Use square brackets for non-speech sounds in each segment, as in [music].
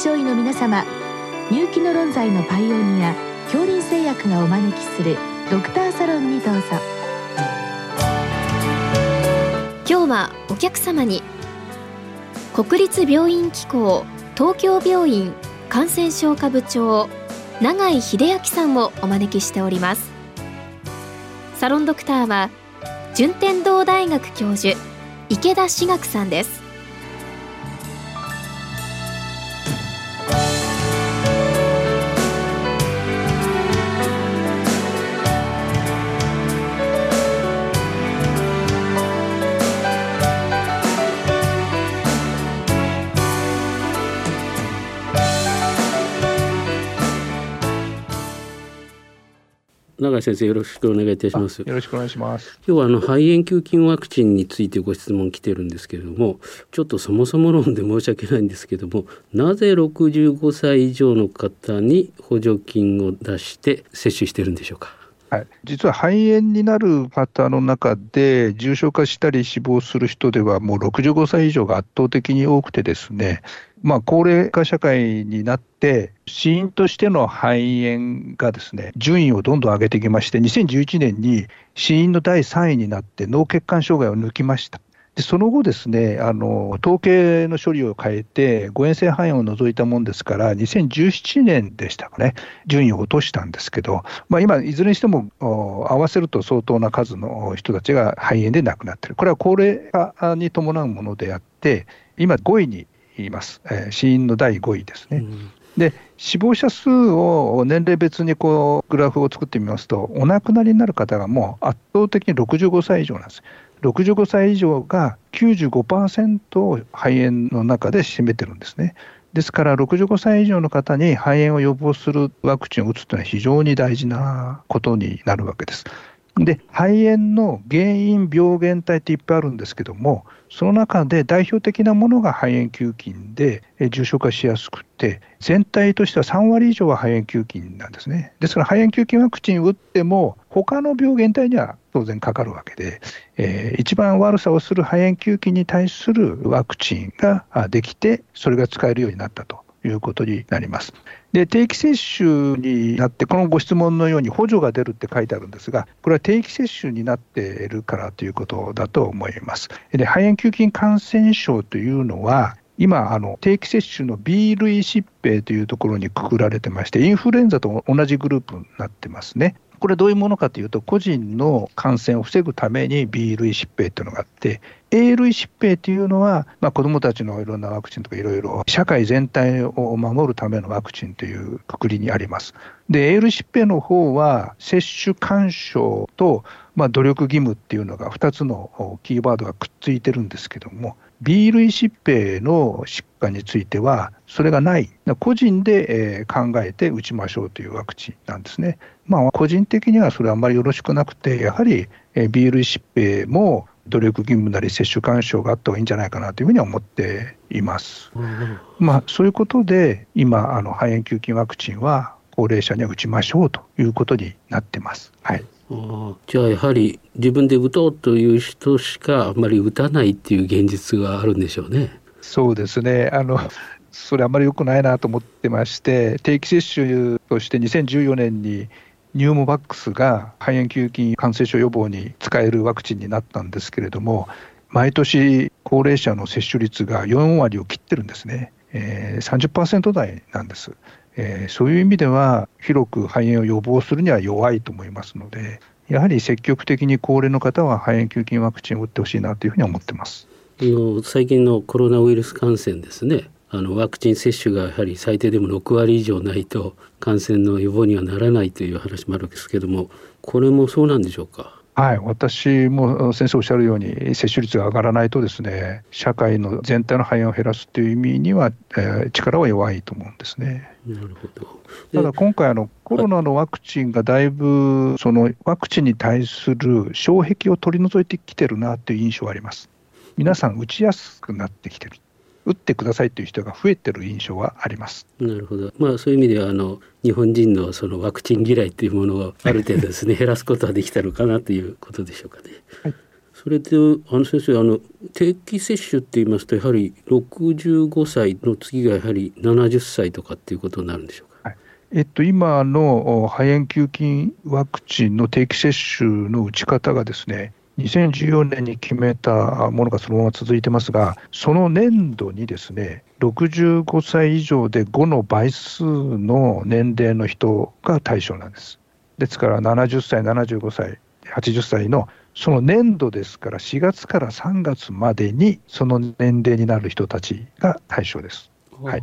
症医の皆様入気の論剤のパイオニア恐林製薬がお招きするドクターサロンにどうぞ。今日はお客様に国立病院機構東京病院感染症科部長永井秀明さんをお招きしております。サロンドクターは順天堂大学教授池田志学さんです。永井先生よろしくお願いいたします。よろしくお願いします。今日はあの肺炎球菌ワクチンについてご質問来てるんですけれども、ちょっとそもそも論で申し訳ないんですけども、なぜ65歳以上の方に補助金を出して接種してるんでしょうか？はい、実は肺炎になる方の中で、重症化したり死亡する人では、もう65歳以上が圧倒的に多くてですね、まあ、高齢化社会になって、死因としての肺炎がですね、順位をどんどん上げてきまして、2011年に死因の第3位になって脳血管障害を抜きました。でその後ですね、あの統計の処理を変えて、誤嚥性肺炎を除いたもんですから、2017年でしたかね、順位を落としたんですけど、まあ、今、いずれにしても合わせると相当な数の人たちが肺炎で亡くなっている、これは高齢化に伴うものであって、今、5位にいます、えー、死因の第5位ですね。うんで死亡者数を年齢別にこうグラフを作ってみますと、お亡くなりになる方がもう圧倒的に65歳以上なんです。65歳以上が95%を肺炎の中で占めてるんですね。ですから65歳以上の方に肺炎を予防するワクチンを打つというのは非常に大事なことになるわけです。で肺炎の原因病原体っていっぱいあるんですけどもその中で代表的なものが肺炎球菌で重症化しやすくて全体としては3割以上は肺炎球菌なんですね。ですから肺炎球菌ワクチン打っても他の病原体には当然かかるわけで、えー、一番悪さをする肺炎球菌に対するワクチンができてそれが使えるようになったと。いうことになります。で定期接種になって、このご質問のように補助が出るって書いてあるんですが、これは定期接種になっているからということだと思います。で肺炎球菌感染症というのは、今、あの定期接種の B 類疾病というところにくくられてまして、インフルエンザと同じグループになってますね。これどういうものかというと、個人の感染を防ぐために B 類疾病というのがあって、A 類疾病というのは、まあ、子どもたちのいろんなワクチンとかいろいろ、社会全体を守るためのワクチンというくくりにあります。で、A 類疾病の方は、接種干渉と、まあ、努力義務っていうのが2つのキーワードがくっついてるんですけども、B 類疾病の疾患については、それがない、個人で考えて打ちましょうというワクチンなんですね。まあ、個人的にはそれはあんまりよろしくなくて、やはり B 類疾病も努力義務なり接種干渉があった方がいいんじゃないかなというふうには思っています。まあ、そういうことで、今、あの肺炎球菌ワクチンは高齢者には打ちましょうということになってます。はいじゃあやはり自分で打とうという人しかあんまり打たないっていう現実があるんでしょうね。そうですねあのそれあんまり良くないなと思ってまして定期接種として2014年にニューモバックスが肺炎球菌感染症予防に使えるワクチンになったんですけれども毎年高齢者の接種率が4割を切ってるんですね、えー、30%台なんです。えー、そういう意味では広く肺炎を予防するには弱いと思いますのでやはり積極的に高齢の方は肺炎球菌ワクチンを打ってほしいなというふうに思ってます。あの最近のコロナウイルス感染ですね。あのワクチン接種がやはり最低でも6割以上ないと感染の予防にはならないという話もあるんですけどもこれもそうなんでしょうか？はい、私も先生おっしゃるように、接種率が上がらないと、ですね社会の全体の肺炎を減らすという意味には、えー、力は弱いと思うんですね。なるほどただ今回あの、コロナのワクチンがだいぶ、そのワクチンに対する障壁を取り除いてきてるなという印象はあります。皆さん、打ちやすくなってきてる。打ってくださいという人が増えてる印象はあります。なるほど。まあそういう意味ではあの日本人のそのワクチン嫌いというものをある程度ですね [laughs] 減らすことはできたのかなということでしょうかね。はいそれであの先生あの定期接種って言いますとやはり65歳の次がやはり70歳とかっていうことになるんでしょうか？えっと、今の肺炎球菌ワクチンの定期接種の打ち方がですね2014年に決めたものがそのまま続いてますが、その年度にですね、65歳以上で5の倍数の年齢の人が対象なんです。ですから70歳、75歳、80歳のその年度ですから4月から3月までにその年齢になる人たちが対象です。はい。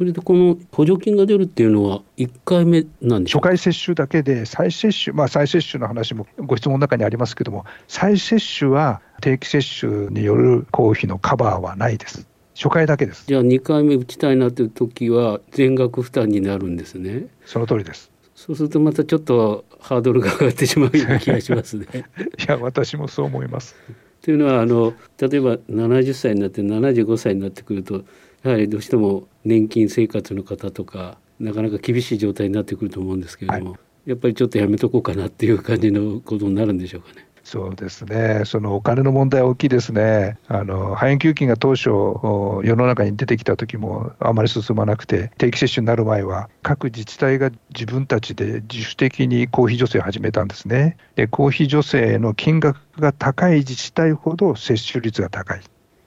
それでこの補助金が出るっていうのは1回目なんでしょう初回接種だけで再接種、まあ、再接種の話もご質問の中にありますけども再接種は定期接種による公費のカバーはないです。初回だけです。じゃあ2回目打ちたいなという時は全額負担になるんですね。その通りです。そうするとまたちょっとハードルが上がってしまうような気がしますね。[laughs] いや私もそう思います。というのはあの例えば70歳になって75歳になってくるとやはりどうしても年金生活の方とかなかなか厳しい状態になってくると思うんですけれども、はい、やっぱりちょっとやめとこうかなっていう感じのことになるんでしょうかね。そうですね、そのお金の問題は大きいですね、あの肺炎球菌が当初、世の中に出てきた時もあまり進まなくて、定期接種になる前は、各自治体が自分たちで自主的に公費助成を始めたんですね。で公費助成の金額が高い自治体ほど接種率が高い。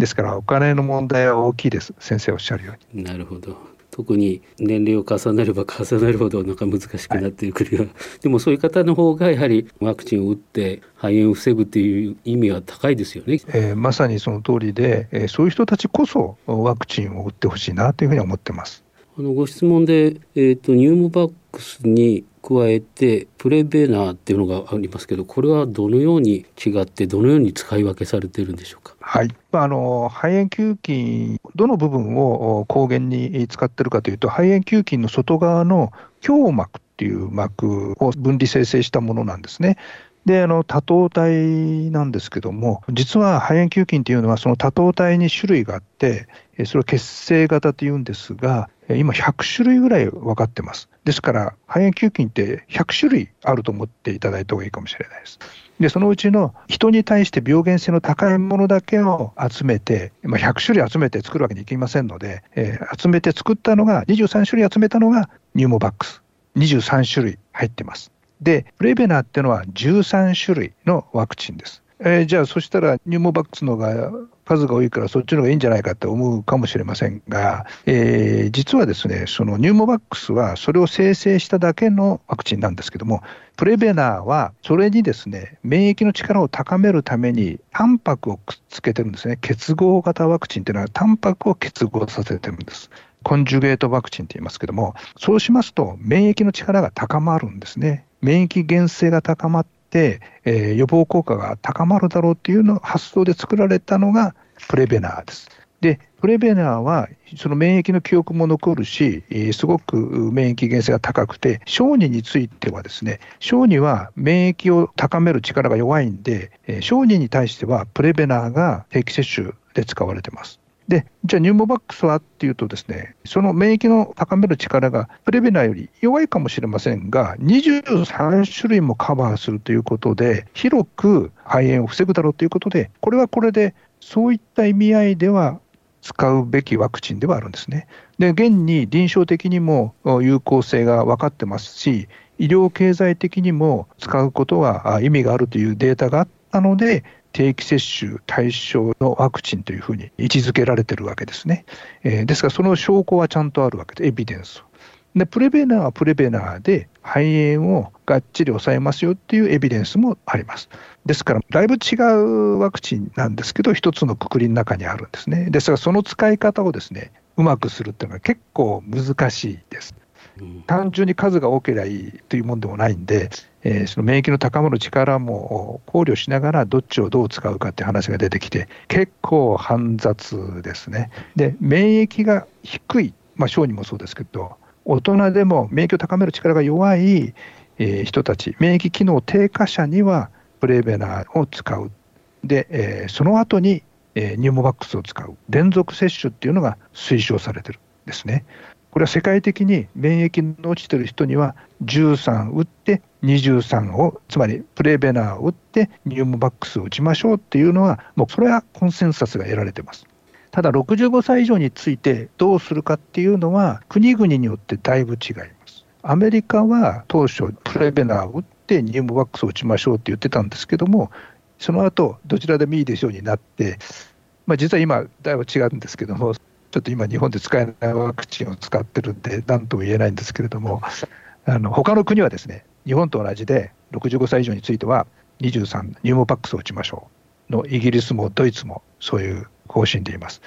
ですからお金の問題は大きいです。先生おっしゃるように。なるほど。特に年齢を重ねれば重ねるほどなんか難しくなってくるような、はい、でもそういう方の方がやはりワクチンを打って肺炎を防ぐっていう意味は高いですよね、えー、まさにその通りで、えー、そういう人たちこそワクチンを打ってほしいなというふうに思ってます。あのご質問で、えーと、ニューモバックスに加えてプレベナーっていうのがありますけどこれはどのように違ってどのように使い分けされているんでしょうか？はい、あの肺炎球菌、どの部分を抗原に使ってるかというと、肺炎球菌の外側の胸膜っていう膜を分離生成したものなんですね。で、あの、多糖体なんですけども、実は肺炎球菌っていうのは、その多糖体に種類があって、それを血清型というんですが、今100種類ぐらい分かってます。ですから、肺炎球菌って100種類あると思っていただいた方がいいかもしれないです。で、そのうちの人に対して病原性の高いものだけを集めて、まあ、100種類集めて作るわけにいきませんので、えー、集めて作ったのが、23種類集めたのがニューモバックス。23種類入ってます。で、レベナーっていうのは13種類のワクチンです。えー、じゃあ、そしたらニューモバックスのが数が多いからそっちの方がいいんじゃないかって思うかもしれませんが、えー、実はですね、そのニューモバックスはそれを生成しただけのワクチンなんですけども、プレベナーはそれにですね、免疫の力を高めるためにタンパクをくっつけてるんですね。結合型ワクチンっていうのはタンパクを結合させてるんです。コンジュゲートワクチンって言いますけども、そうしますと免疫の力が高まるんですね。免疫原性が高まって、えー、予防効果が高まるだろうっていうの発想で作られたのがプレベナーです。で、プレベナーはその免疫の記憶も残るし、すごく免疫原性が高くて、小児についてはですね、小児は免疫を高める力が弱いんで、小児に対してはプレベナーが定期接種で使われてます。で、じゃあニューモバックスはっていうとですね、その免疫の高める力がプレベナーより弱いかもしれませんが、23種類もカバーするということで、広く肺炎を防ぐだろうということで、これはこれでそういった意味合いでは使うべきワクチンではあるんですね。で、現に臨床的にも有効性が分かってますし、医療経済的にも使うことは意味があるというデータがあったので、定期接種対象のワクチンというふうに位置づけられてるわけですね。えー、ですからその証拠はちゃんとあるわけで、エビデンス。で、プレベナーはプレベナーで肺炎をがっちり抑えますよっていうエビデンスもあります。ですから、だいぶ違うワクチンなんですけど、一つのくくりの中にあるんですね。ですから、その使い方をですね、うまくするっていうのは結構難しいです。単純に数が多ければいいというもんでもないんで、えー、その免疫の高まる力も考慮しながらどっちをどう使うかっていう話が出てきて結構煩雑ですね。で免疫が低い、まあ、小児もそうですけど大人でも免疫を高める力が弱い、え、人たち免疫機能低下者にはプレーベナーを使うで、え、その後に、え、ニューモバックスを使う連続接種っていうのが推奨されてるんですね。これは世界的に免疫の落ちてる人には13打って23をつまりプレーベナーを打ってニューモバックスを打ちましょうっていうのはもうそれはコンセンサスが得られてます。ただ65歳以上についてどうするかっていうのは国々によってだいぶ違います。アメリカは当初プレベナーを打ってニューモバックスを打ちましょうって言ってたんですけどもその後どちらでもいいでしょうになって、まあ、実は今だいぶ違うんですけどもちょっと今、日本で使えないワクチンを使ってるんで、なんとも言えないんですけれども、あの他の国はですね、日本と同じで、65歳以上については、23、ニューモパックスを打ちましょうの、イギリスもドイツもそういう方針でいます。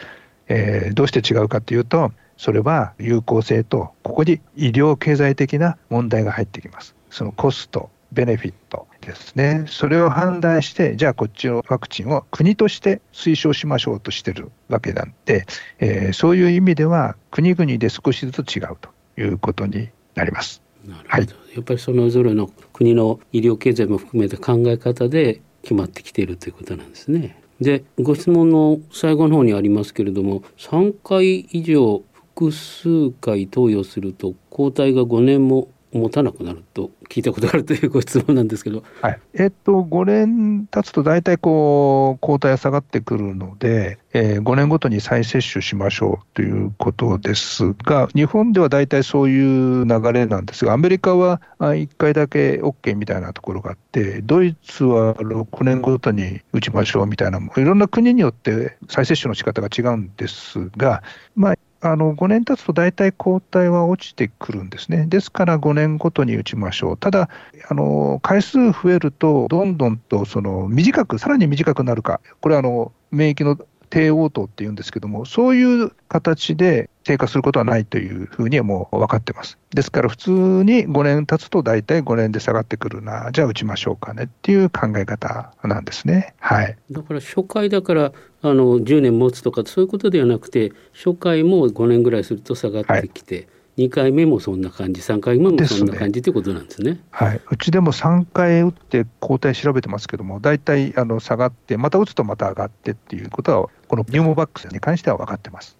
えー、どうして違うかというと、それは有効性と、ここに医療経済的な問題が入ってきます。そのコスト、ベネフィットですね、それを判断して、じゃあこっちのワクチンを国として推奨しましょうとしてるわけなんで、えー、そういう意味では、国々で少しずつ違うということになります。なるほど、はい、やっぱりそれぞれの国の医療経済も含めて考え方で決まってきているということなんですね。でご質問の最後の方にありますけれども3回以上複数回投与すると抗体が5年も持たなくなると聞いたことがあるというご質問なんですけど、はい。えっと、5年経つと大体こう抗体が下がってくるので、えー、5年ごとに再接種しましょうということですが、日本では大体そういう流れなんですが、アメリカは1回だけ OK みたいなところがあって、ドイツは6年ごとに打ちましょうみたいな、いろんな国によって再接種の仕方が違うんですが、まあ、あの5年経つと大体抗体は落ちてくるんですね。ですから5年ごとに打ちましょう。ただ、あの回数増えると、どんどんとその短く、さらに短くなるか、これはあの免疫の低応答っていうんですけども、そういう形で低下することはないというふうにはもう分かってます。ですから普通に5年経つと大体5年で下がってくるな、じゃあ打ちましょうかねっていう考え方なんですね。はい。だから初回だからあの10年持つとかそういうことではなくて、初回も5年ぐらいすると下がってきて、はい2回目もそんな感じ、3回目もそんな感じということなんですね。はい、うちでも3回打って抗体調べてますけども、大体あの下がって、また打つとまた上がってっていうことは、このニューモバックスに関しては分かってます。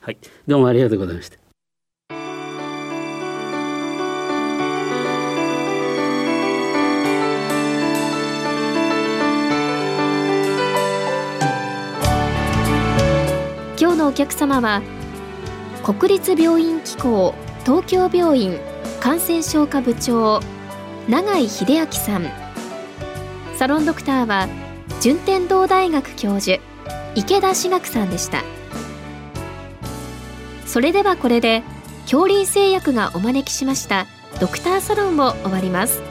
はい、どうもありがとうございました。今日のお客様は国立病院機構東京病院感染症科部長永井秀明さん。サロンドクターは順天堂大学教授池田志学さんでした。それではこれで恐林製薬がお招きしましたドクターサロンを終わります。